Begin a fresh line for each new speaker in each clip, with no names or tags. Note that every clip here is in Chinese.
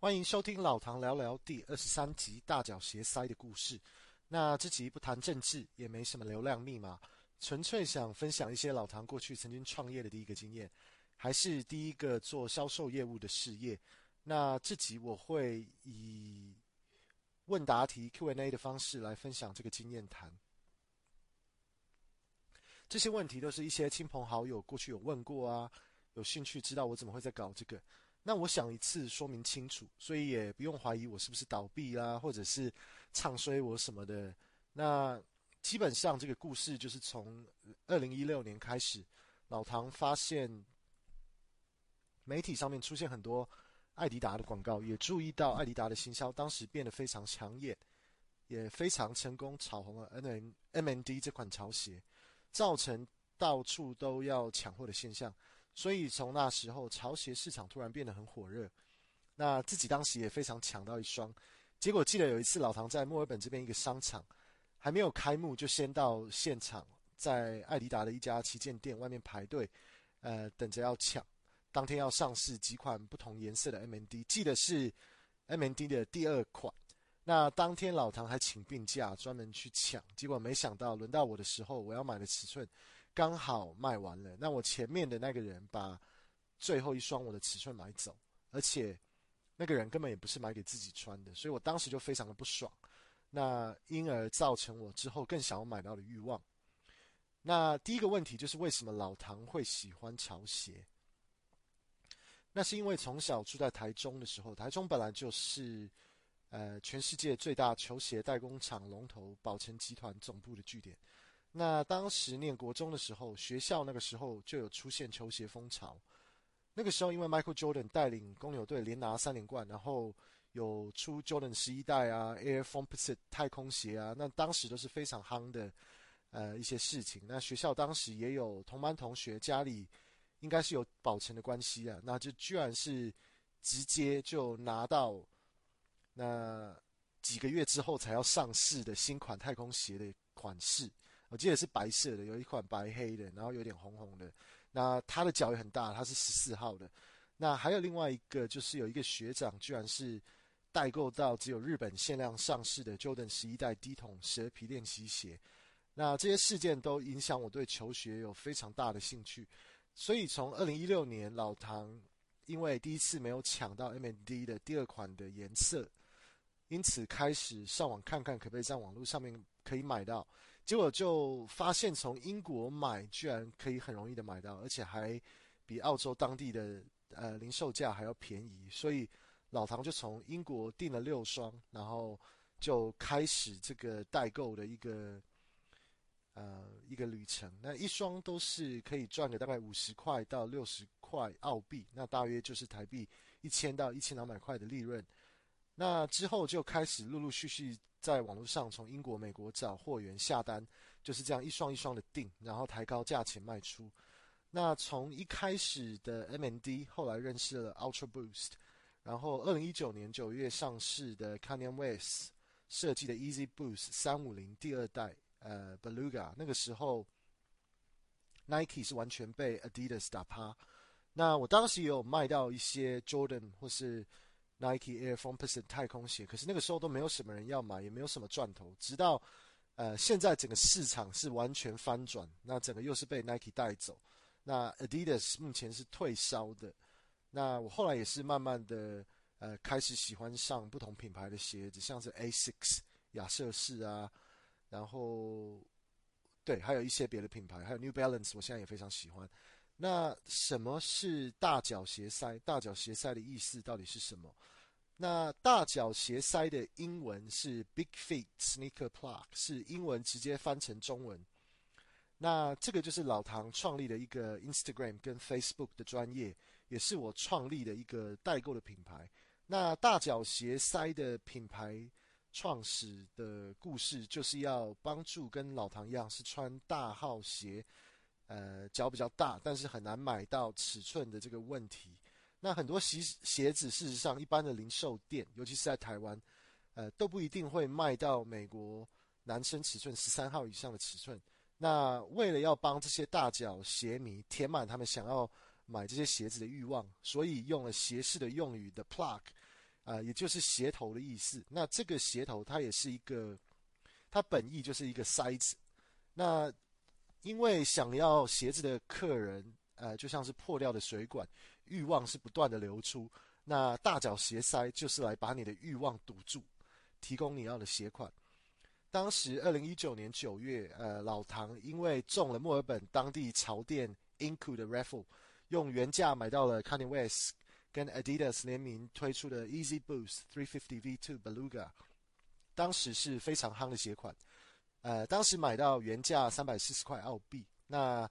欢迎收听老唐聊聊第二十三集大脚鞋塞的故事。那这集不谈政治，也没什么流量密码，纯粹想分享一些老唐过去曾经创业的第一个经验，还是第一个做销售业务的事业。那这集我会以问答题 Q&A 的方式来分享这个经验谈。这些问题都是一些亲朋好友过去有问过啊，有兴趣知道我怎么会在搞这个。那我想一次说明清楚，所以也不用怀疑我是不是倒闭啦、啊，或者是唱衰我什么的。那基本上这个故事就是从二零一六年开始，老唐发现媒体上面出现很多爱迪达的广告，也注意到爱迪达的行销当时变得非常抢眼，也非常成功，炒红了 N M N D 这款潮鞋，造成到处都要抢货的现象。所以从那时候，潮鞋市场突然变得很火热。那自己当时也非常抢到一双。结果记得有一次，老唐在墨尔本这边一个商场还没有开幕，就先到现场，在爱迪达的一家旗舰店外面排队，呃，等着要抢。当天要上市几款不同颜色的 MND，记得是 MND 的第二款。那当天老唐还请病假，专门去抢。结果没想到轮到我的时候，我要买的尺寸。刚好卖完了，那我前面的那个人把最后一双我的尺寸买走，而且那个人根本也不是买给自己穿的，所以我当时就非常的不爽，那因而造成我之后更想要买到的欲望。那第一个问题就是为什么老唐会喜欢潮鞋？那是因为从小住在台中的时候，台中本来就是呃全世界最大球鞋代工厂龙头宝成集团总部的据点。那当时念国中的时候，学校那个时候就有出现球鞋风潮。那个时候，因为 Michael Jordan 带领公牛队连拿三连冠，然后有出 Jordan 十一代啊，Air f o r m p o s i t e 太空鞋啊，那当时都是非常夯的呃一些事情。那学校当时也有同班同学家里应该是有保存的关系啊，那就居然是直接就拿到那几个月之后才要上市的新款太空鞋的款式。我记得是白色的，有一款白黑的，然后有点红红的。那他的脚也很大，他是十四号的。那还有另外一个，就是有一个学长，居然是代购到只有日本限量上市的 Jordan 十一代低筒蛇皮练习鞋。那这些事件都影响我对球鞋有非常大的兴趣。所以从二零一六年，老唐因为第一次没有抢到 MND 的第二款的颜色，因此开始上网看看可不可以在网络上面可以买到。结果就发现，从英国买居然可以很容易的买到，而且还比澳洲当地的呃零售价还要便宜。所以老唐就从英国订了六双，然后就开始这个代购的一个呃一个旅程。那一双都是可以赚个大概五十块到六十块澳币，那大约就是台币一千到一千两百块的利润。那之后就开始陆陆续续在网络上从英国、美国找货源下单，就是这样一双一双的订，然后抬高价钱卖出。那从一开始的 MND，后来认识了 Ultra Boost，然后二零一九年九月上市的 Kanye West 设计的 Easy Boost 三五零第二代，呃，Beluga，那个时候 Nike 是完全被 Adidas 打趴。那我当时也有卖到一些 Jordan 或是 Nike Air Foamposite 太空鞋，可是那个时候都没有什么人要买，也没有什么赚头。直到，呃，现在整个市场是完全翻转，那整个又是被 Nike 带走。那 Adidas 目前是退烧的。那我后来也是慢慢的，呃，开始喜欢上不同品牌的鞋子，像是 Asics 亚瑟士啊，然后，对，还有一些别的品牌，还有 New Balance，我现在也非常喜欢。那什么是大脚鞋塞？大脚鞋塞的意思到底是什么？那大脚鞋塞的英文是 Big Feet Sneaker Plug，是英文直接翻成中文。那这个就是老唐创立的一个 Instagram 跟 Facebook 的专业，也是我创立的一个代购的品牌。那大脚鞋塞的品牌创始的故事，就是要帮助跟老唐一样是穿大号鞋。呃，脚比较大，但是很难买到尺寸的这个问题。那很多鞋鞋子，事实上，一般的零售店，尤其是在台湾，呃，都不一定会卖到美国男生尺寸十三号以上的尺寸。那为了要帮这些大脚鞋迷填满他们想要买这些鞋子的欲望，所以用了鞋式的用语的 plug，呃，也就是鞋头的意思。那这个鞋头它也是一个，它本意就是一个塞子。那因为想要鞋子的客人，呃，就像是破掉的水管，欲望是不断的流出。那大脚鞋塞就是来把你的欲望堵住，提供你要的鞋款。当时二零一九年九月，呃，老唐因为中了墨尔本当地潮店 Inku 的 raffle，用原价买到了 Kanye West 跟 Adidas 联名推出的 Easy Boost 350 V2 Beluga，当时是非常夯的鞋款。呃，当时买到原价三百四十块澳币，那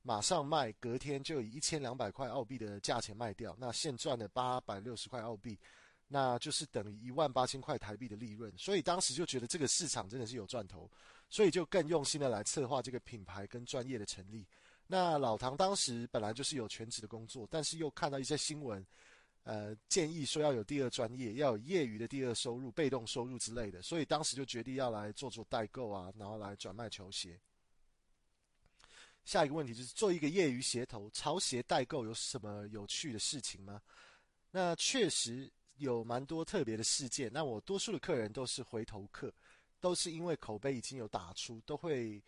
马上卖，隔天就以一千两百块澳币的价钱卖掉，那现赚了八百六十块澳币。那就是等于一万八千块台币的利润，所以当时就觉得这个市场真的是有赚头，所以就更用心的来策划这个品牌跟专业的成立。那老唐当时本来就是有全职的工作，但是又看到一些新闻，呃，建议说要有第二专业，要有业余的第二收入、被动收入之类的，所以当时就决定要来做做代购啊，然后来转卖球鞋。下一个问题就是做一个业余鞋头潮鞋代购有什么有趣的事情吗？那确实。有蛮多特别的事件，那我多数的客人都是回头客，都是因为口碑已经有打出，都会，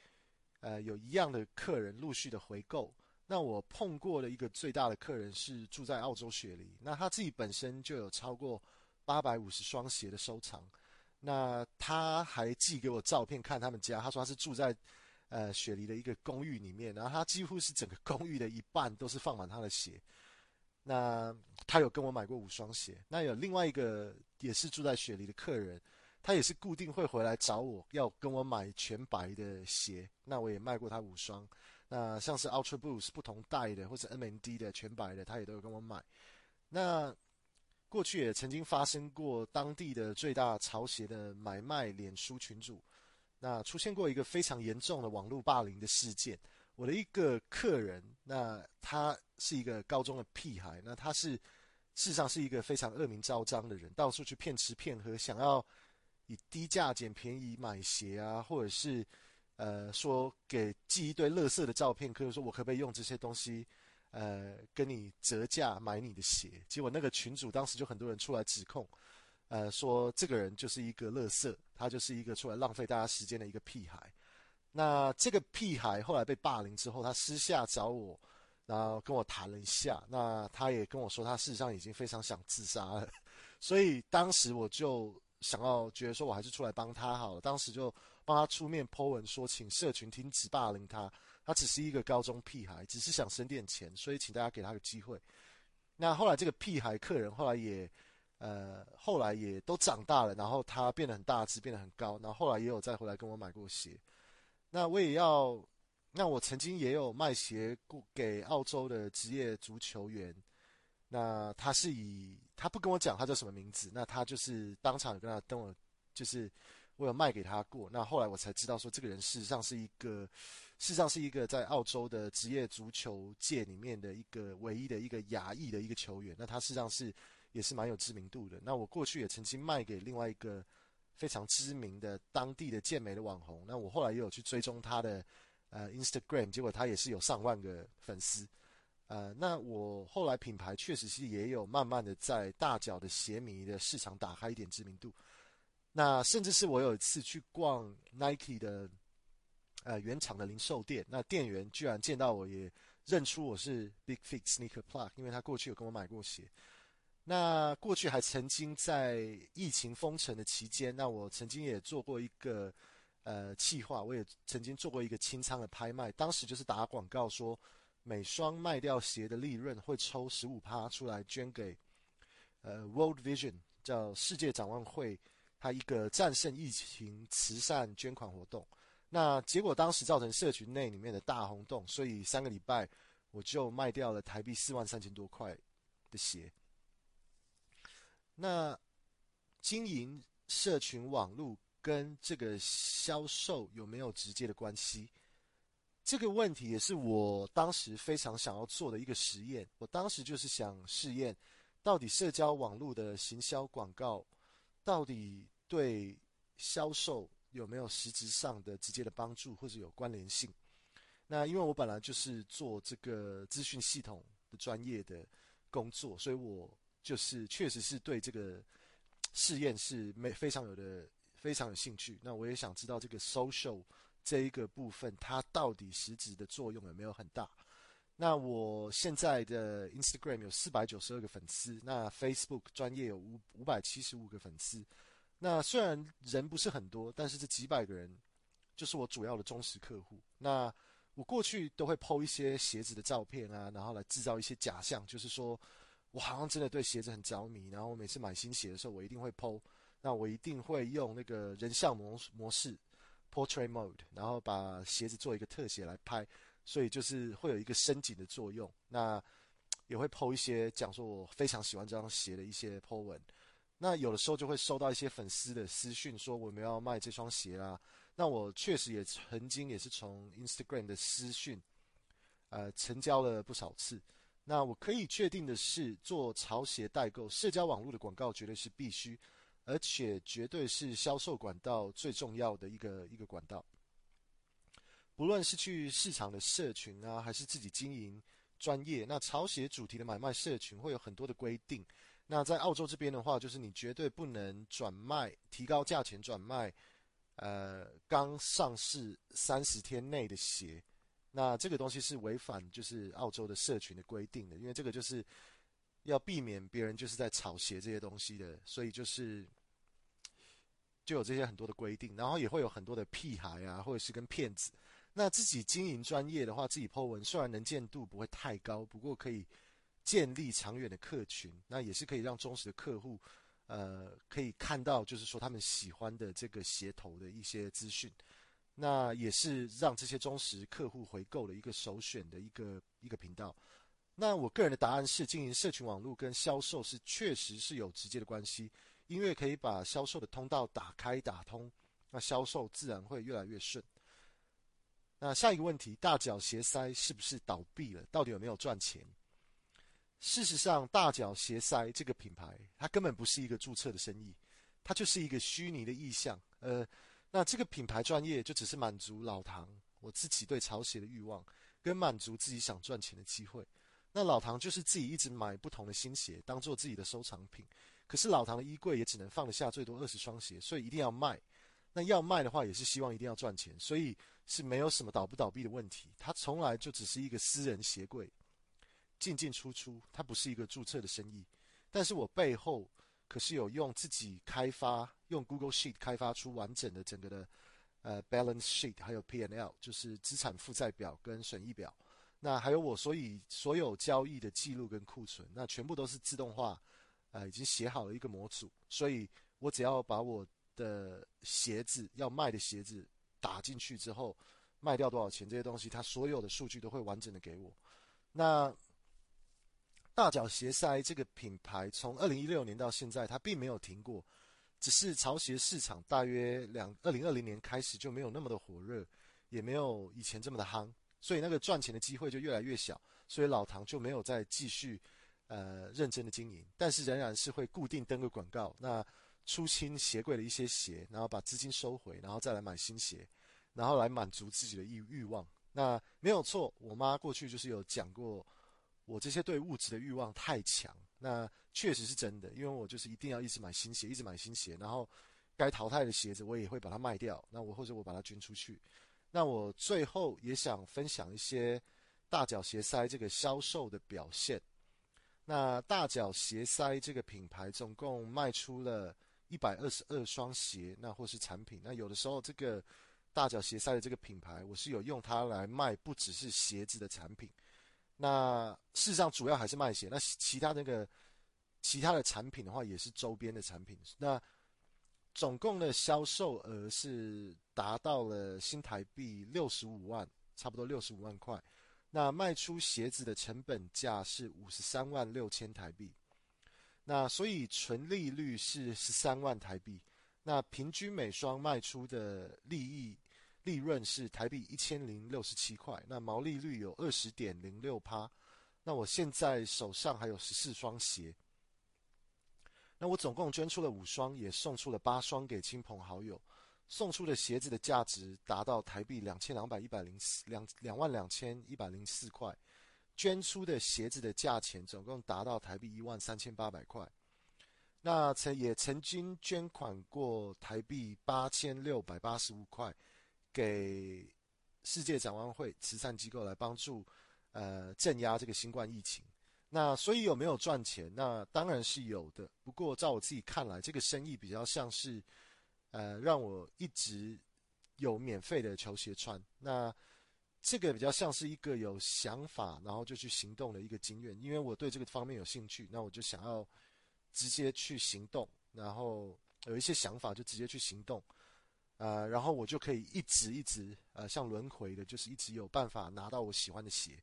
呃，有一样的客人陆续的回购。那我碰过的一个最大的客人是住在澳洲雪梨，那他自己本身就有超过八百五十双鞋的收藏，那他还寄给我照片看他们家，他说他是住在呃雪梨的一个公寓里面，然后他几乎是整个公寓的一半都是放满他的鞋。那他有跟我买过五双鞋，那有另外一个也是住在雪梨的客人，他也是固定会回来找我要跟我买全白的鞋，那我也卖过他五双。那像是 Ultra Boost 不同代的或者 NMD 的全白的，他也都有跟我买。那过去也曾经发生过当地的最大潮鞋的买卖脸书群组，那出现过一个非常严重的网络霸凌的事件。我的一个客人，那他是一个高中的屁孩，那他是事实上是一个非常恶名昭彰的人，到处去骗吃骗喝，想要以低价捡便宜买鞋啊，或者是呃说给寄一堆垃圾的照片，可以说我可不可以用这些东西呃跟你折价买你的鞋？结果那个群主当时就很多人出来指控，呃说这个人就是一个垃圾，他就是一个出来浪费大家时间的一个屁孩。那这个屁孩后来被霸凌之后，他私下找我，然后跟我谈了一下。那他也跟我说，他事实上已经非常想自杀了。所以当时我就想要觉得说，我还是出来帮他好了。当时就帮他出面 po 文说，请社群停止霸凌他。他只是一个高中屁孩，只是想省点钱，所以请大家给他个机会。那后来这个屁孩客人后来也，呃，后来也都长大了，然后他变得很大只，变得很高，然后后来也有再回来跟我买过鞋。那我也要，那我曾经也有卖鞋给澳洲的职业足球员，那他是以他不跟我讲他叫什么名字，那他就是当场跟他等我，就是我有卖给他过，那后来我才知道说这个人事实上是一个，事实上是一个在澳洲的职业足球界里面的一个唯一的一个亚裔的一个球员，那他事实上是也是蛮有知名度的，那我过去也曾经卖给另外一个。非常知名的当地的健美的网红，那我后来也有去追踪他的呃 Instagram，结果他也是有上万个粉丝，呃，那我后来品牌确实是也有慢慢的在大脚的鞋迷的市场打开一点知名度，那甚至是我有一次去逛 Nike 的呃原厂的零售店，那店员居然见到我也认出我是 Big Fit Sneaker Plug，因为他过去有跟我买过鞋。那过去还曾经在疫情封城的期间，那我曾经也做过一个呃企划，我也曾经做过一个清仓的拍卖，当时就是打广告说，每双卖掉鞋的利润会抽十五趴出来捐给呃 World Vision 叫世界展望会，它一个战胜疫情慈善捐款活动。那结果当时造成社群内里面的大轰动，所以三个礼拜我就卖掉了台币四万三千多块的鞋。那经营社群网络跟这个销售有没有直接的关系？这个问题也是我当时非常想要做的一个实验。我当时就是想试验，到底社交网络的行销广告，到底对销售有没有实质上的直接的帮助或者有关联性？那因为我本来就是做这个资讯系统的专业的工作，所以我。就是确实是对这个试验是没非常有的，非常有兴趣。那我也想知道这个 social 这一个部分，它到底实质的作用有没有很大？那我现在的 Instagram 有四百九十二个粉丝，那 Facebook 专业有五五百七十五个粉丝。那虽然人不是很多，但是这几百个人就是我主要的忠实客户。那我过去都会 po 一些鞋子的照片啊，然后来制造一些假象，就是说我好像真的对鞋子很着迷。然后我每次买新鞋的时候，我一定会 po，那我一定会用那个人像模模式 （portrait mode），然后把鞋子做一个特写来拍。所以就是会有一个深景的作用，那也会 po 一些讲说我非常喜欢这双鞋的一些 po 文，那有的时候就会收到一些粉丝的私讯说我们要卖这双鞋啊，那我确实也曾经也是从 Instagram 的私讯，呃，成交了不少次。那我可以确定的是，做潮鞋代购，社交网络的广告绝对是必须，而且绝对是销售管道最重要的一个一个管道。不论是去市场的社群啊，还是自己经营专业，那潮鞋主题的买卖社群会有很多的规定。那在澳洲这边的话，就是你绝对不能转卖、提高价钱转卖，呃，刚上市三十天内的鞋。那这个东西是违反就是澳洲的社群的规定的，因为这个就是要避免别人就是在炒鞋这些东西的，所以就是就有这些很多的规定，然后也会有很多的屁孩啊，或者是跟骗子。那自己经营专业的话，自己 po 文虽然能见度不会太高，不过可以建立长远的客群，那也是可以让忠实的客户，呃，可以看到就是说他们喜欢的这个鞋头的一些资讯，那也是让这些忠实客户回购的一个首选的一个一个频道。那我个人的答案是，经营社群网络跟销售是确实是有直接的关系，因为可以把销售的通道打开打通，那销售自然会越来越顺。那下一个问题，大脚鞋塞是不是倒闭了？到底有没有赚钱？事实上，大脚鞋塞这个品牌，它根本不是一个注册的生意，它就是一个虚拟的意象。呃，那这个品牌专业就只是满足老唐我自己对潮鞋的欲望，跟满足自己想赚钱的机会。那老唐就是自己一直买不同的新鞋，当做自己的收藏品。可是老唐的衣柜也只能放得下最多二十双鞋，所以一定要卖。那要卖的话，也是希望一定要赚钱，所以是没有什么倒不倒闭的问题。它从来就只是一个私人鞋柜，进进出出，它不是一个注册的生意。但是我背后可是有用自己开发，用 Google Sheet 开发出完整的整个的呃 Balance Sheet，还有 P&L，就是资产负债表跟损益表。那还有我所以所有交易的记录跟库存，那全部都是自动化，呃，已经写好了一个模组，所以我只要把我。的鞋子要卖的鞋子打进去之后，卖掉多少钱？这些东西，它所有的数据都会完整的给我。那大脚鞋塞这个品牌从二零一六年到现在，它并没有停过，只是潮鞋市场大约两二零二零年开始就没有那么的火热，也没有以前这么的夯，所以那个赚钱的机会就越来越小，所以老唐就没有再继续呃认真的经营，但是仍然是会固定登个广告。那出清鞋柜的一些鞋，然后把资金收回，然后再来买新鞋，然后来满足自己的欲欲望。那没有错，我妈过去就是有讲过，我这些对物质的欲望太强。那确实是真的，因为我就是一定要一直买新鞋，一直买新鞋，然后该淘汰的鞋子我也会把它卖掉。那我或者我把它捐出去。那我最后也想分享一些大脚鞋塞这个销售的表现。那大脚鞋塞这个品牌总共卖出了。一百二十二双鞋，那或是产品，那有的时候这个大脚鞋塞的这个品牌，我是有用它来卖，不只是鞋子的产品。那事实上主要还是卖鞋，那其他那个其他的产品的话，也是周边的产品。那总共的销售额是达到了新台币六十五万，差不多六十五万块。那卖出鞋子的成本价是五十三万六千台币。那所以纯利率是十三万台币，那平均每双卖出的利益利润是台币一千零六十七块，那毛利率有二十点零六趴。那我现在手上还有十四双鞋，那我总共捐出了五双，也送出了八双给亲朋好友，送出的鞋子的价值达到台币两千两百一百零四两两万两千一百零四块。捐出的鞋子的价钱总共达到台币一万三千八百块，那曾也曾经捐款过台币八千六百八十五块给世界展望会慈善机构来帮助呃镇压这个新冠疫情。那所以有没有赚钱？那当然是有的。不过照我自己看来，这个生意比较像是呃让我一直有免费的球鞋穿。那这个比较像是一个有想法，然后就去行动的一个经验。因为我对这个方面有兴趣，那我就想要。直接去行动，然后有一些想法就直接去行动，呃，然后我就可以一直一直呃像轮回的，就是一直有办法拿到我喜欢的鞋。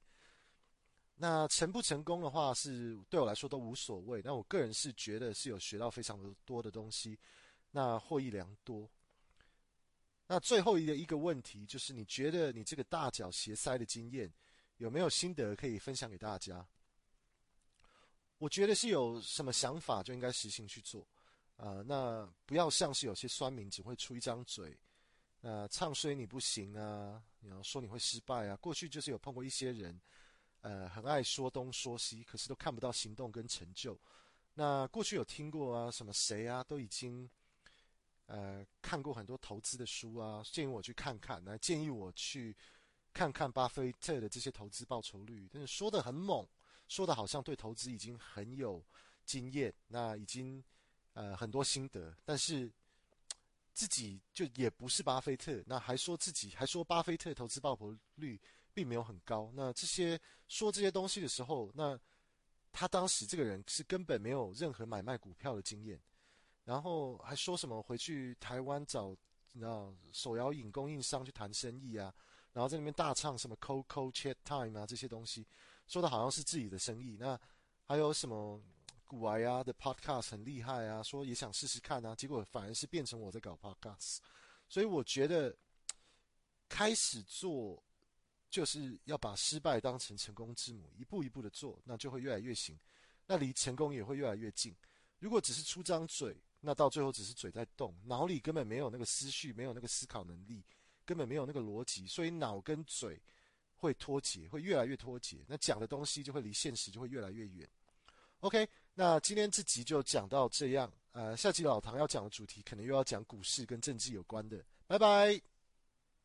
那成不成功的话是对我来说都无所谓，那我个人是觉得是有学到非常多的东西，那获益良多。那最后一个一个问题就是，你觉得你这个大脚鞋塞的经验有没有心得可以分享给大家？我觉得是有什么想法就应该实行去做，呃，那不要像是有些酸民只会出一张嘴，那、呃、唱衰你不行啊，然后说你会失败啊。过去就是有碰过一些人，呃，很爱说东说西，可是都看不到行动跟成就。那过去有听过啊，什么谁啊，都已经，呃，看过很多投资的书啊，建议我去看看，那建议我去看看巴菲特的这些投资报酬率，但是说得很猛。说的好像对投资已经很有经验，那已经呃很多心得，但是自己就也不是巴菲特，那还说自己还说巴菲特投资报酬率并没有很高，那这些说这些东西的时候，那他当时这个人是根本没有任何买卖股票的经验，然后还说什么回去台湾找那手摇饮供应商去谈生意啊，然后在那边大唱什么 Coco Chat Time 啊这些东西。说的好像是自己的生意，那还有什么股癌啊的 podcast 很厉害啊，说也想试试看啊，结果反而是变成我在搞 podcast，所以我觉得开始做就是要把失败当成成功之母，一步一步的做，那就会越来越行，那离成功也会越来越近。如果只是出张嘴，那到最后只是嘴在动，脑里根本没有那个思绪，没有那个思考能力，根本没有那个逻辑，所以脑跟嘴。会脱节，会越来越脱节，那讲的东西就会离现实就会越来越远。OK，那今天这集就讲到这样，呃，下集老唐要讲的主题可能又要讲股市跟政治有关的，拜拜。